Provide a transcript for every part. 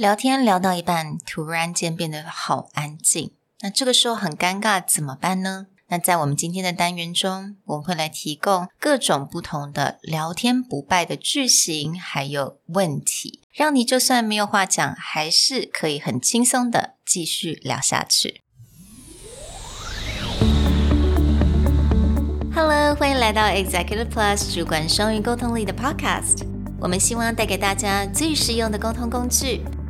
聊天聊到一半，突然间变得好安静，那这个时候很尴尬，怎么办呢？那在我们今天的单元中，我们会来提供各种不同的聊天不败的句型，还有问题，让你就算没有话讲，还是可以很轻松的继续聊下去。Hello，欢迎来到 Executive Plus 主管双语沟通力的 Podcast。我们希望带给大家最实用的沟通工具，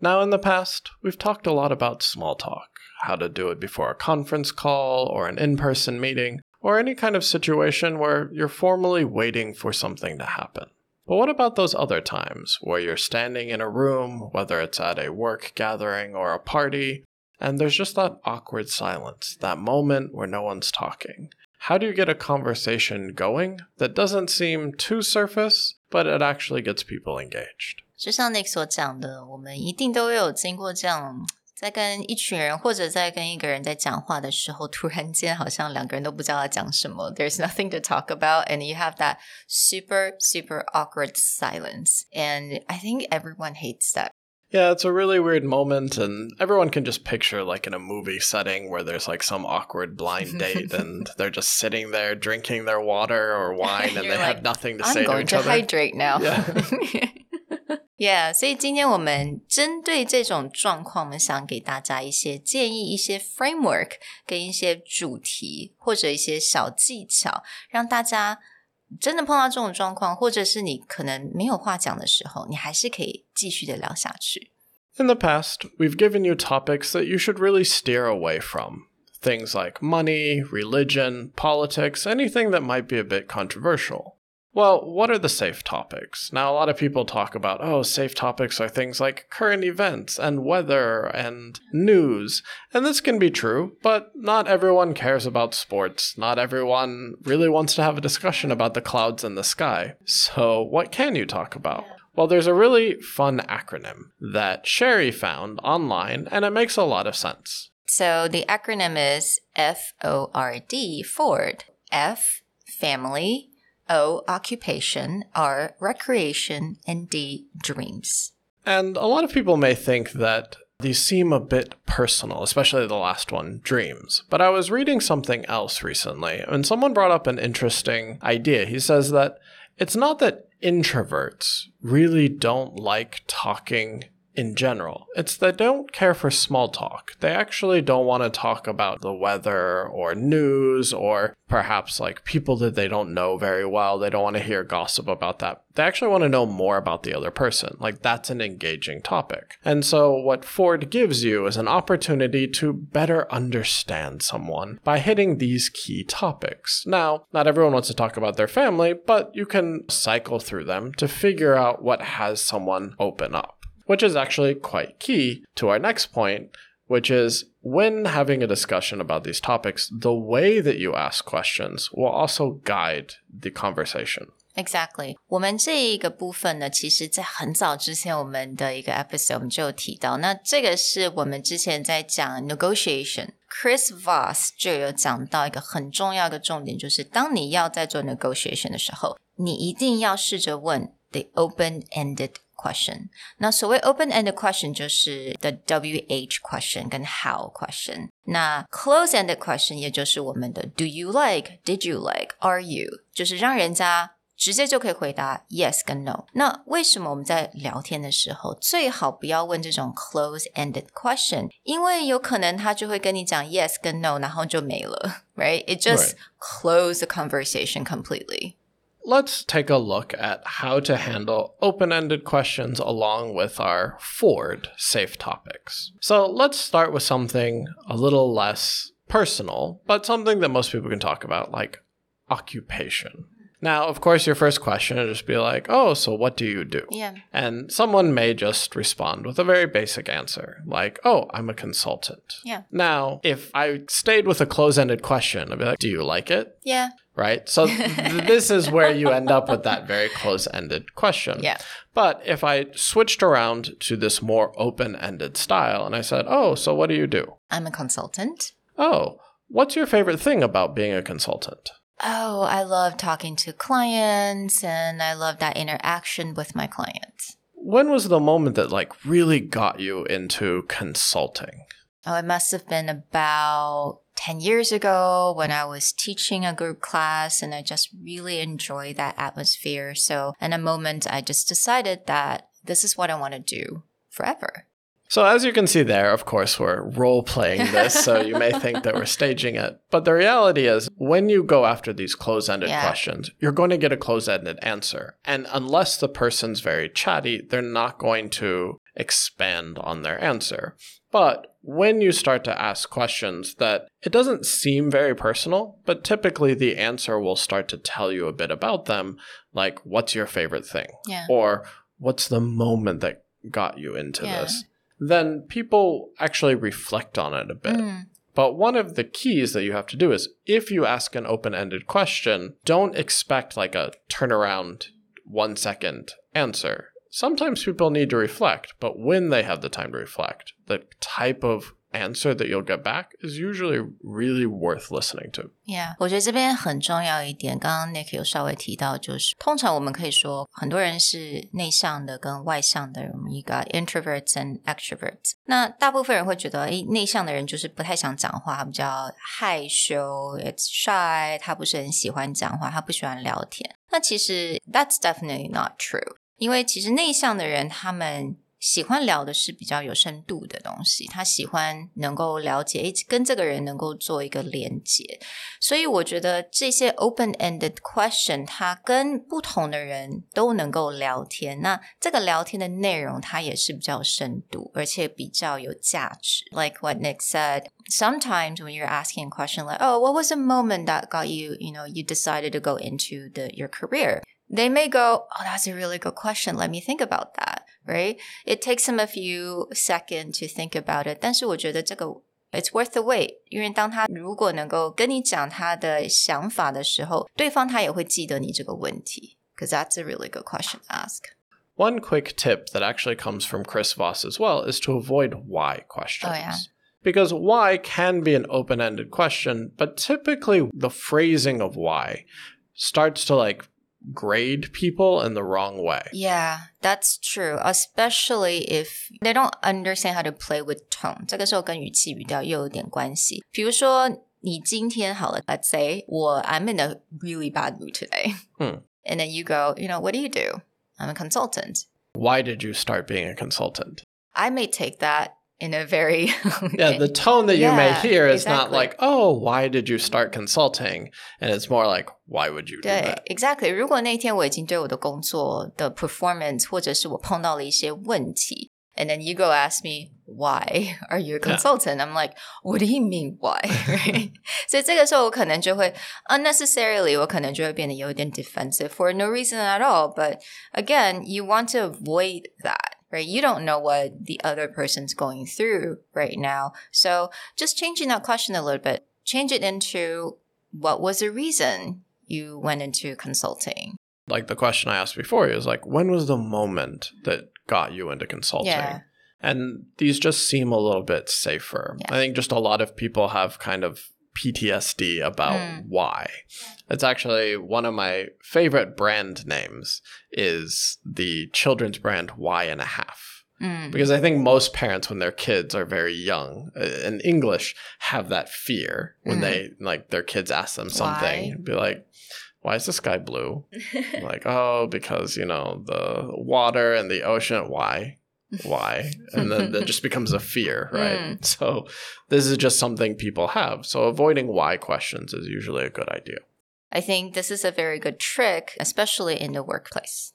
Now, in the past, we've talked a lot about small talk, how to do it before a conference call or an in person meeting, or any kind of situation where you're formally waiting for something to happen. But what about those other times where you're standing in a room, whether it's at a work gathering or a party, and there's just that awkward silence, that moment where no one's talking? How do you get a conversation going that doesn't seem too surface, but it actually gets people engaged? 就像 Nick 所讲的，我们一定都有经过这样在跟一群人或者在跟一个人在讲话的时候，突然间好像两个人都不知道要讲什么。There's nothing to talk about, and you have that super super awkward silence. And I think everyone hates that. Yeah, it's a really weird moment, and everyone can just picture like in a movie setting where there's like some awkward blind date, and they're just sitting there drinking their water or wine, and they like, have nothing to I'm say to each other. I'm going to hydrate now. Yeah. Yeah，所以今天我们针对这种状况，我们想给大家一些建议、一些 framework 跟一些主题或者一些小技巧，让大家真的碰到这种状况，或者是你可能没有话讲的时候，你还是可以继续的聊下去。In the past, we've given you topics that you should really steer away from. Things like money, religion, politics, anything that might be a bit controversial. Well, what are the safe topics? Now, a lot of people talk about, oh, safe topics are things like current events and weather and news. And this can be true, but not everyone cares about sports. Not everyone really wants to have a discussion about the clouds in the sky. So, what can you talk about? Well, there's a really fun acronym that Sherry found online, and it makes a lot of sense. So, the acronym is F O R D, Ford. F, family. O, occupation, R, recreation, and D, dreams. And a lot of people may think that these seem a bit personal, especially the last one, dreams. But I was reading something else recently, and someone brought up an interesting idea. He says that it's not that introverts really don't like talking in general. It's they don't care for small talk. They actually don't want to talk about the weather or news or perhaps like people that they don't know very well. They don't want to hear gossip about that. They actually want to know more about the other person. Like that's an engaging topic. And so what Ford gives you is an opportunity to better understand someone by hitting these key topics. Now, not everyone wants to talk about their family, but you can cycle through them to figure out what has someone open up which is actually quite key to our next point, which is when having a discussion about these topics, the way that you ask questions will also guide the conversation. Exactly，我们这一个部分呢，其实在很早之前我们的一个 episode 我们就有提到。那这个是我们之前在讲 negotiation，Chris Voss 就有讲到一个很重要的重点，就是当你要在做 negotiation 的时候，你一定要试着问 the open-ended question。那所谓 open-ended question 就是 the WH question 跟 how question。那 close-ended question 也就是我们的 do you like、did you like、are you，就是让人家直接就可以回答 yes 跟 no。那为什么我们在聊天的时候最好不要问这种 close-ended question？因为有可能他就会跟你讲 yes 跟 no，然后就没了，right？It just right. close the conversation completely. Let's take a look at how to handle open ended questions along with our Ford safe topics. So let's start with something a little less personal, but something that most people can talk about, like occupation. Now, of course, your first question would just be like, oh, so what do you do? Yeah. And someone may just respond with a very basic answer, like, oh, I'm a consultant. Yeah. Now, if I stayed with a close ended question, I'd be like, do you like it? Yeah. Right? So th- this is where you end up with that very close ended question. Yeah. But if I switched around to this more open ended style and I said, oh, so what do you do? I'm a consultant. Oh, what's your favorite thing about being a consultant? Oh, I love talking to clients and I love that interaction with my clients. When was the moment that like really got you into consulting? Oh, it must have been about 10 years ago when I was teaching a group class and I just really enjoyed that atmosphere. So, in a moment, I just decided that this is what I want to do forever. So, as you can see there, of course, we're role playing this, so you may think that we're staging it. But the reality is, when you go after these close ended Yeah. questions, you're going to get a close ended answer. And unless the person's very chatty, they're not going to expand on their answer. But when you start to ask questions that it doesn't seem very personal, but typically the answer will start to tell you a bit about them, like, what's your favorite thing? Yeah. Or what's the moment that got you into Yeah. this? then people actually reflect on it a bit. Mm, But one of the keys that you have to do is if you ask an open ended question, don't expect like a turnaround one second answer Sometimes people need to reflect, but when they have the time to reflect, the type of answer that you'll get back is usually really worth listening to. Yeah，我觉得这边很重要一点，刚刚 Nick 有稍微提到，就是通常我们可以说，很多人是内向的跟外向的人，我们一个 introverts and extroverts。那大部分人会觉得，诶，内向的人就是不太想讲话，他比较害羞，it's shy，他不是很喜欢讲话，他不喜欢聊天。那其实 that's definitely not true， 因为其实内向的人他们。喜欢聊的是比较有深度的东西，他喜欢能够了解，诶，跟这个人能够做一个连接，所以我觉得这些 open-ended question，它跟不同的人都能够聊天。那这个聊天的内容，它也是比较有深度，而且比较有价值。Like what Nick said, sometimes when you're asking a question like, "Oh, what was the moment that got you, you know, you decided to go into the your career?" They may go, "Oh, that's a really good question. Let me think about that." Right? It takes them a few seconds to think about it. 但是我觉得这个 It's worth the wait，因为当他如果能够跟你讲他的想法的时候，对方他也会记得你这个问题。Because that's a really good question to ask. One quick tip that actually comes from Chris Voss as well is to avoid why questions. Oh, yeah. Because why can be an open ended question, but typically the phrasing of why starts to like grade people in the wrong way. Yeah, that's true. Especially if they don't understand how to play with tone. 这个时候跟语气语调又有点关系。比如说，你今天好了，Let's say 我 I'm in a really bad mood today. 嗯 And then you go, you know, what do you do? I'm a consultant. Why did you start being a consultant? I may take that in a very Yeah, the tone that you may Yeah, hear is not exactly. like, oh, why did you start consulting? And it's more like, why would you do 对 that? ，exactly。如果那一天我已经对我的工作的 performance，或者是我碰到了一些问题，and then you go ask me why are you a consultant？、I'm like, what do you mean why？right？所以这个时候我可能就会 unnecessarily，我可能就会变得有点 defensive for no reason at all。But again, you want to avoid that. Right, you don't know what the other person's going through right now. So just changing that question a little bit, change it into what was the reason you went into consulting? Like the question I asked before is like, when was the moment that got you into consulting? Yeah. And these just seem a little bit safer. Yeah. I think just a lot of people have kind of PTSD about Mm. why. It's actually one of my favorite brand names is the children's brand Y and a half. Mm. Because I think most parents, when their kids are very young uh, in English, have that fear when Mm. they like their kids ask them something. Be like, "Why is the sky blue?" like, "Oh, because you know the water and the ocean. Why? Why?" And then that just becomes a fear, right? Mm. So this is just something people have. So avoiding why questions is usually a good idea. I think this is a very good trick, especially in the workplace.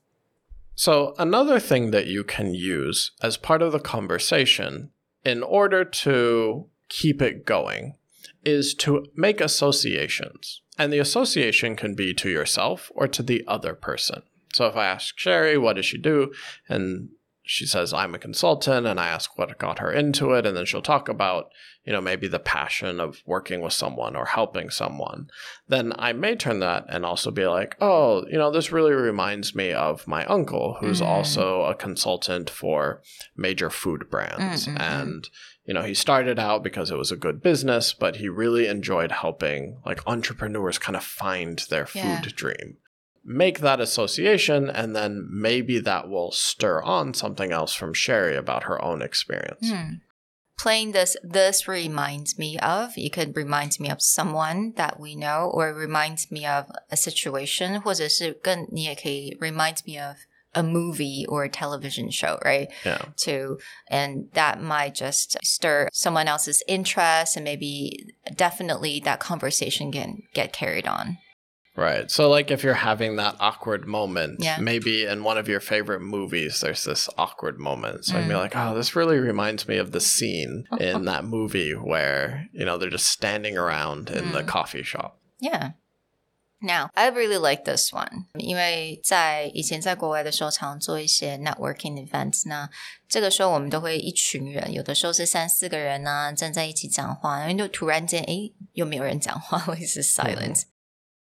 So, another thing that you can use as part of the conversation in order to keep it going is to make associations. And the association can be to yourself or to the other person. So if I ask Sherry, what does she do? And she says, I'm a consultant, and I ask what got her into it. And then she'll talk about, you know, maybe the passion of working with someone or helping someone. Then I may turn that and also be like, oh, you know, this really reminds me of my uncle, who's mm. also a consultant for major food brands. Mm-hmm. And, you know, he started out because it was a good business, but he really enjoyed helping like entrepreneurs kind of find their food yeah. dream make that association and then maybe that will stir on something else from Sherry about her own experience. Hmm. Playing this, this reminds me of, you could remind me of someone that we know, or reminds me of a situation, 或者是更你也可以 reminds me of a movie or a television show, right? Yeah. To and that might just stir someone else's interest and maybe definitely that conversation can get carried on. Right. So, like, if you're having that awkward moment, yeah. maybe in one of your favorite movies, there's this awkward moment. So, mm. I'd be mm. like, oh, this really reminds me of the scene in that movie where, you know, they're just standing around in mm. the coffee shop. Yeah. Now, I really like this one，因为在以前在国外的时候，常做一些 networking events 那这个时候我们都会一群人，有的时候是三四个人呢、啊，站在一起讲话，然后就突然间，诶，又没有人讲话，或者是 silence。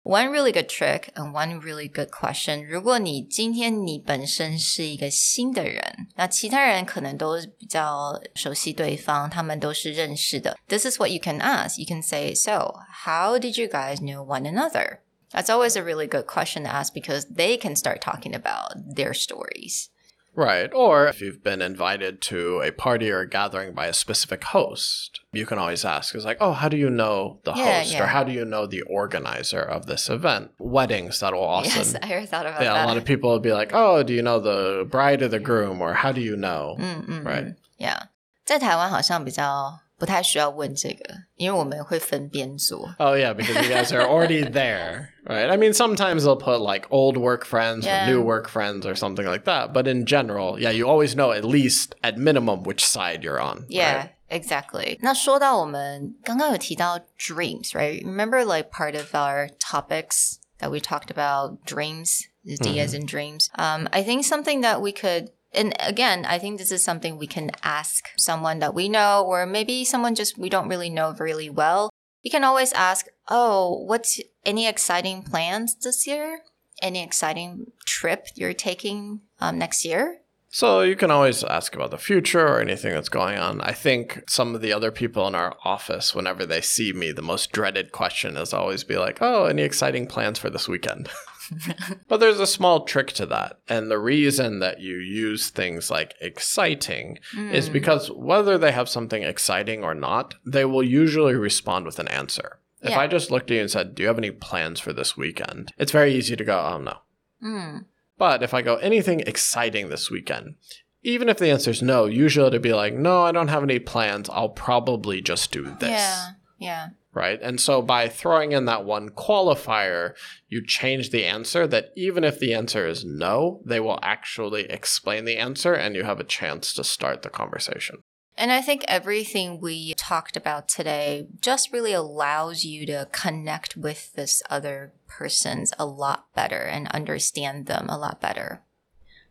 one really good trick and one really good question。如果你今天你本身是一个新的人，那其他人可能都比较熟悉对方，他们都是认识的。This is what you can ask. You can say, "So, how did you guys know one another?" That's always a really good question to ask because they can start talking about their stories. Right. Or if you've been invited to a party or a gathering by a specific host, you can always ask, is like, oh, how do you know the yeah, host? Yeah. Or how do you know the organizer of this event? Weddings, that'll also. Yes, I thought about yeah, that. A lot of people will be like, oh, do you know the bride or the groom? Or how do you know? Mm, mm, right. Mm. Yeah. 在台湾好像比较 不太需要问这个，因为我们会分边坐。Oh yeah, because you guys are already there, right? I mean, sometimes they'll put like old work friends yeah. or new work friends or something like that, but in general, yeah, you always know at least at minimum which side you're on. Yeah. Right? Exactly. 那说到我们刚刚有提到 dreams, right? Remember like part of our topics that we talked about dreams, the D as mm-hmm. in dreams. Um, I think something that we could and again, I think this is something we can ask someone that we know, or maybe someone just we don't really know really well. You can always ask, Oh, what's any exciting plans this year? Any exciting trip you're taking um, next year? So you can always ask about the future or anything that's going on. I think some of the other people in our office, whenever they see me, the most dreaded question is always be like, "Oh, any exciting plans for this weekend?" but there's a small trick to that. And the reason that you use things like exciting mm. is because whether they have something exciting or not, they will usually respond with an answer. If yeah. I just looked at you and said, Do you have any plans for this weekend? It's very easy to go, Oh, no. Mm. But if I go, Anything exciting this weekend? Even if the answer is no, usually it'll be like, No, I don't have any plans. I'll probably just do this. Yeah. Yeah right? And so by throwing in that one qualifier, you change the answer that even if the answer is no, they will actually explain the answer and you have a chance to start the conversation. And I think everything we talked about today just really allows you to connect with this other person's a lot better and understand them a lot better.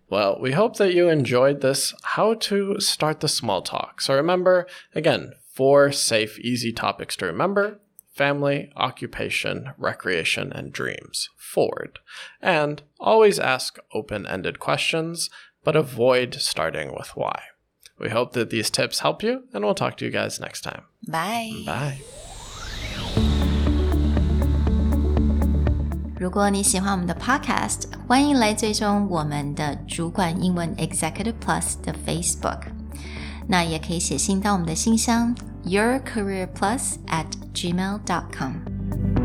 Well, we hope that you enjoyed this how to start the small talk. So remember, again, Four safe, easy topics to remember family, occupation, recreation, and dreams. Ford. And always ask open ended questions, but avoid starting with why. We hope that these tips help you, and we'll talk to you guys next time. Bye. Bye. 如果你喜欢我们的 Podcast，欢迎来追踪我们的主管英文 Executive Plus 的 Facebook。那也可以写信到我们的信箱 yourcareerplus at gmail.com。